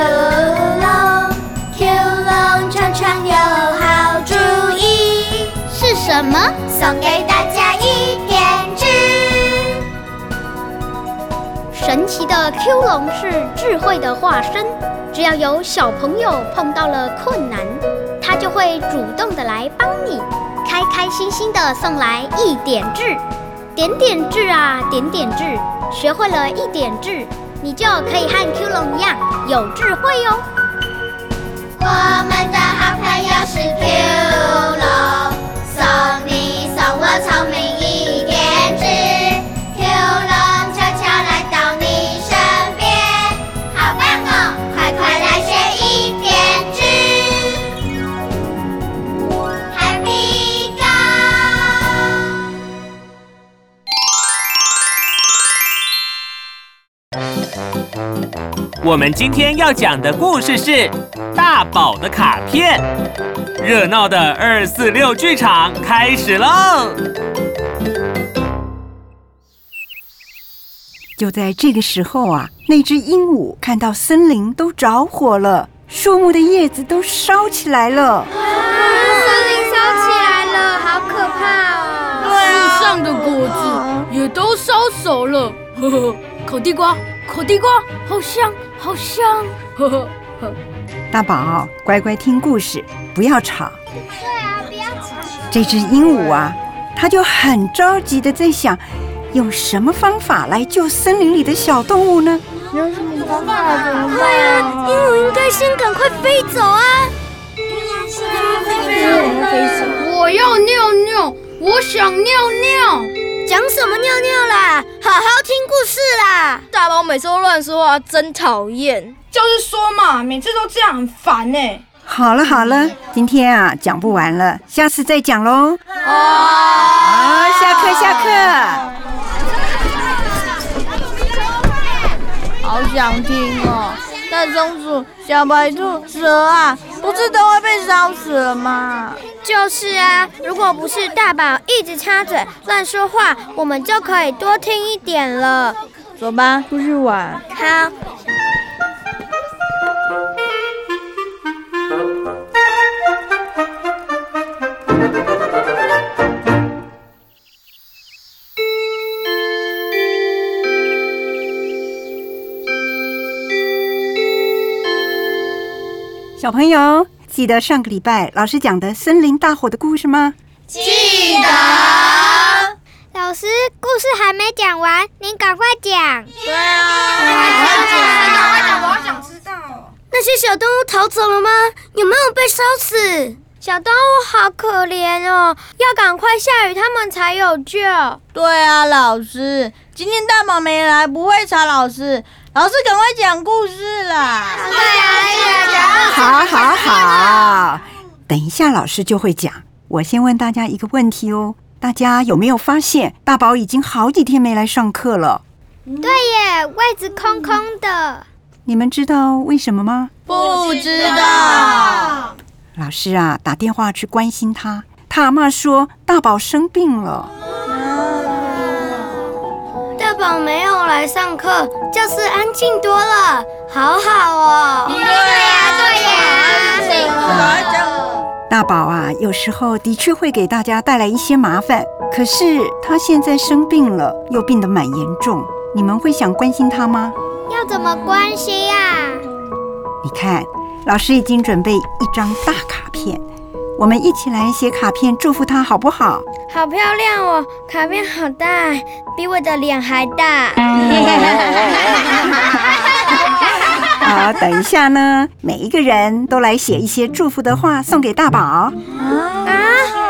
龙，Q 龙常常有好主意，是什么？送给大家一点智。神奇的 Q 龙是智慧的化身，只要有小朋友碰到了困难，它就会主动的来帮你，开开心心的送来一点智。点点智啊，点点智，学会了一点智，你就可以和 Q 龙一样有智慧哟。我们的好朋友是 Q 龙，我们今天要讲的故事是《大宝的卡片》。热闹的二四六剧场开始喽！就在这个时候啊，那只鹦鹉看到森林都着火了，树木的叶子都烧起来了。森林烧起来了，好可怕哦！树上的果子也都烧熟了，呵呵，烤地瓜，烤地瓜，好香，好香，呵呵呵。大宝，乖乖听故事，不要吵。对啊，不要吵。这只鹦鹉啊，它就很着急的在想，用什么方法来救森林里的小动物呢？对啊，鹦鹉应该先赶快飞走啊！我要尿尿，我想尿尿。讲什么尿尿啦？好好听故事啦！大宝每次都乱说话，真讨厌。就是说嘛，每次都这样，很烦呢。好了好了，今天啊讲不完了，下次再讲喽。哦好，下课下课。想听哦。大松鼠、小白兔、蛇啊，不是都会被烧死了吗？就是啊，如果不是大宝一直插嘴乱说话，我们就可以多听一点了。走吧，出去玩。好，小朋友，记得上个礼拜老师讲的森林大火的故事吗？记得。老师，故事还没讲完，您赶快讲。对啊，赶快讲，快讲我要想知道。那些小动物逃走了吗？有没有被烧死？小动物好可怜哦，要赶快下雨，它们才有救。对啊，老师，今天大宝没来，不会查老师。老师，赶快讲故事啦！对啊，好，好，好，等一下老师就会讲。我先问大家一个问题哦，大家有没有发现大宝已经好几天没来上课了？对耶，位置空空的。你们知道为什么吗？不知道。老师啊，打电话去关心他，他阿妈说大宝生病了。大宝没有来上课，教室安静多了，好好哦。对呀，对呀。大宝啊，有时候的确会给大家带来一些麻烦，可是他现在生病了，又病得蛮严重，你们会想关心他吗？要怎么关心呀、你看，老师已经准备一张大卡片，我们一起来写卡片祝福他，好不好？好漂亮哦，卡片好大，比我的脸还大。好，等一下呢，每一个人都来写一些祝福的话送给大宝。啊，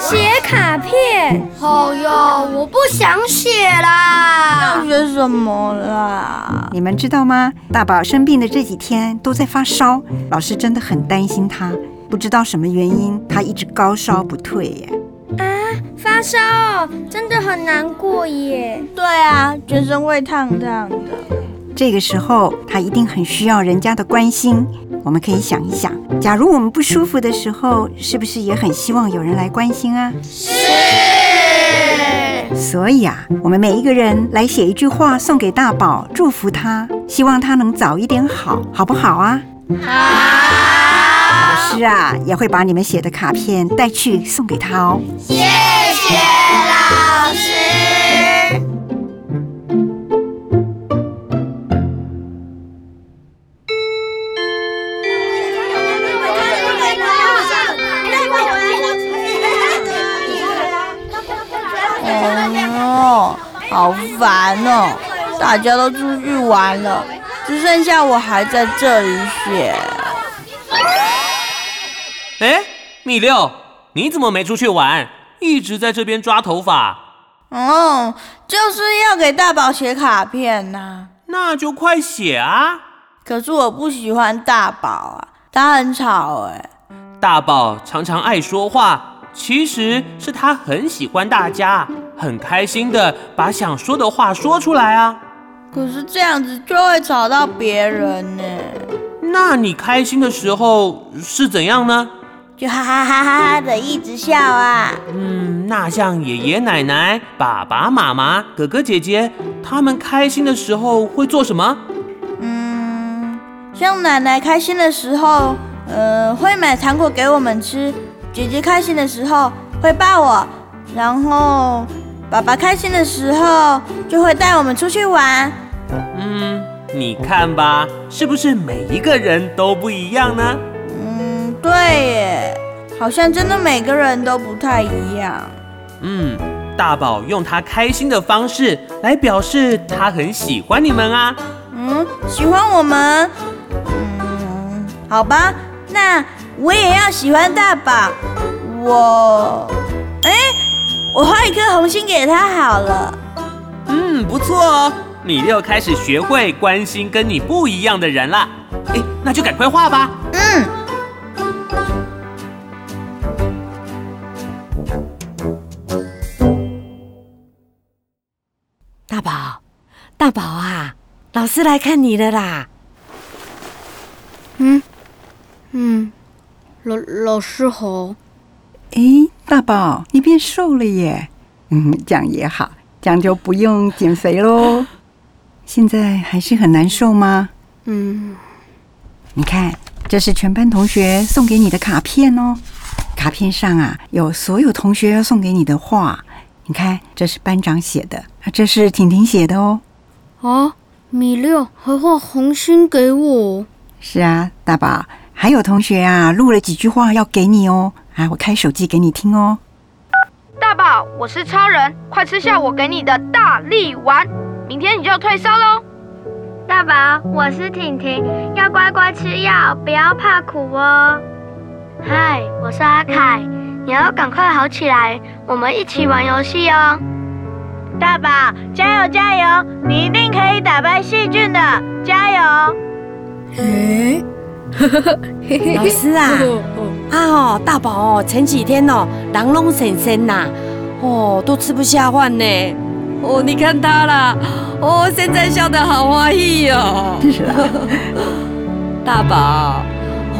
写卡片？好呀，我不想写啦。要学什么啦？你们知道吗？大宝生病的这几天都在发烧，老师真的很担心他，不知道什么原因，他一直高烧不退耶。啊，发烧哦，真的很难过耶。对啊，全身会烫烫的。这个时候，他一定很需要人家的关心。我们可以想一想，假如我们不舒服的时候，是不是也很希望有人来关心啊？是。所以啊，我们每一个人来写一句话送给大宝，祝福他，希望他能早一点好，好不好啊？老师啊，也会把你们写的卡片带去送给他哦。谢谢老师。哦，好烦哦！大家都出去玩了，只剩下我还在这里写。哎，米六，你怎么没出去玩？一直在这边抓头发？哦，就是要给大宝写卡片呐、那就快写啊！可是我不喜欢大宝啊，他很吵哎。大宝常常爱说话，其实是他很喜欢大家，很开心的把想说的话说出来啊。可是这样子就会吵到别人呢，那你开心的时候是怎样呢？就哈哈哈哈哈的一直笑啊。嗯，那像爷爷奶奶、爸爸妈妈、哥哥姐姐，他们开心的时候会做什么？嗯，像奶奶开心的时候，呃，会买糖果给我们吃；姐姐开心的时候会抱我，然后爸爸开心的时候就会带我们出去玩。嗯，你看吧，是不是每一个人都不一样呢？嗯，对耶，好像真的每个人都不太一样。嗯，大宝用他开心的方式来表示他很喜欢你们啊。嗯，喜欢我们？嗯，好吧，那我也要喜欢大宝。我，哎，我画一颗红心给他好了。嗯，不错哦，你又开始学会关心跟你不一样的人了。哎，那就赶快画吧。大宝，大宝啊，老师来看你了啦！嗯嗯，老老师好。诶，大宝，你变瘦了耶！嗯，这样也好，这样就不用减肥喽。现在还是很难受吗？嗯，你看，这是全班同学送给你的卡片哦。卡片上啊，有所有同学要送给你的话。你看，这是班长写的，啊，这是婷婷写的哦。啊，米六还画红心给我。是啊，大宝，还有同学啊，录了几句话要给你哦。啊，我开手机给你听哦。大宝，我是超人，快吃下我给你的大力丸，明天你就退烧喽。大宝，我是婷婷，要乖乖吃药，不要怕苦哦。嗨，我是阿凯，你要赶快好起来，我们一起玩游戏哦。大宝，加油加油，你一定可以打败细菌的，加油！诶，老师啊，啊哦，大宝哦，前几天哦，狼龙婶婶呐，哦，都吃不下饭呢。哦，你看他啦，哦，现在笑得好欢喜哦。大宝，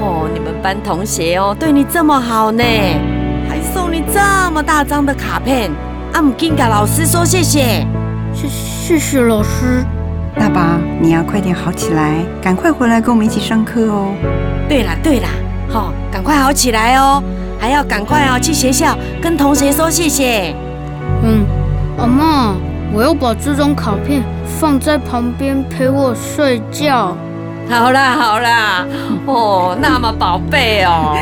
哦，你们班同学哦，对你这么好呢，这么大张的卡片，啊，唔紧跟老师说谢谢。谢谢谢老师。大宝，你要快点好起来，赶快回来跟我们一起上课哦。对啦对啦，好、赶快好起来哦，还要赶快哦去学校跟同学说谢谢。嗯，阿妈，我要把这张卡片放在旁边陪我睡觉。好啦好啦，哦，那么宝贝哦。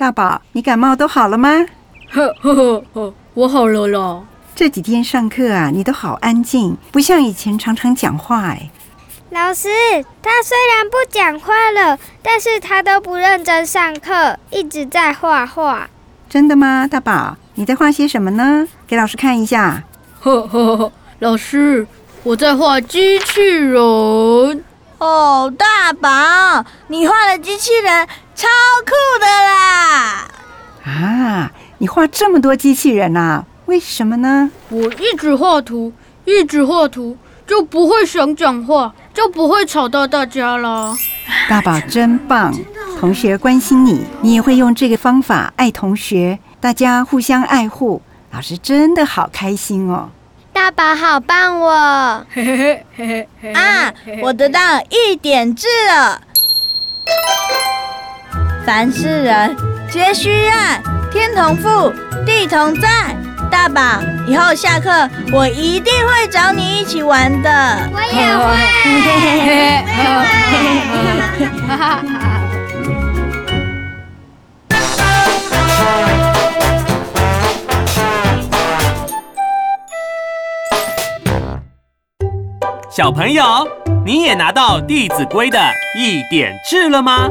大宝，你感冒都好了吗？呵呵呵呵，我好了啦。这几天上课啊，你都好安静，不像以前常常讲话哎。老师，他虽然不讲话了，但是他都不认真上课，一直在画画。真的吗，大宝？你在画些什么呢？给老师看一下。呵呵呵，老师，我在画机器人。哦，大宝，你画的机器人超酷的啦！啊，你画这么多机器人啊？为什么呢？我一直画图，一直画图，就不会想讲话，就不会吵到大家啦。大宝真棒，同学关心你，你也会用这个方法爱同学，大家互相爱护，老师真的好开心哦。大宝好棒哦！啊，我得到一点志了。凡是人皆须爱，天同覆，地同在。大宝，以后下课我一定会找你一起玩的。我也会。小朋友，你也拿到《弟子规》的一点志了吗？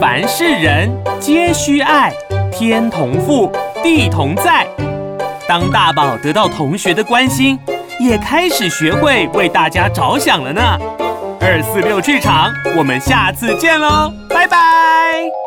凡是人皆须爱，天同覆，地同在。当大宝得到同学的关心，也开始学会为大家着想了呢。二四六剧场，我们下次见喽，拜拜。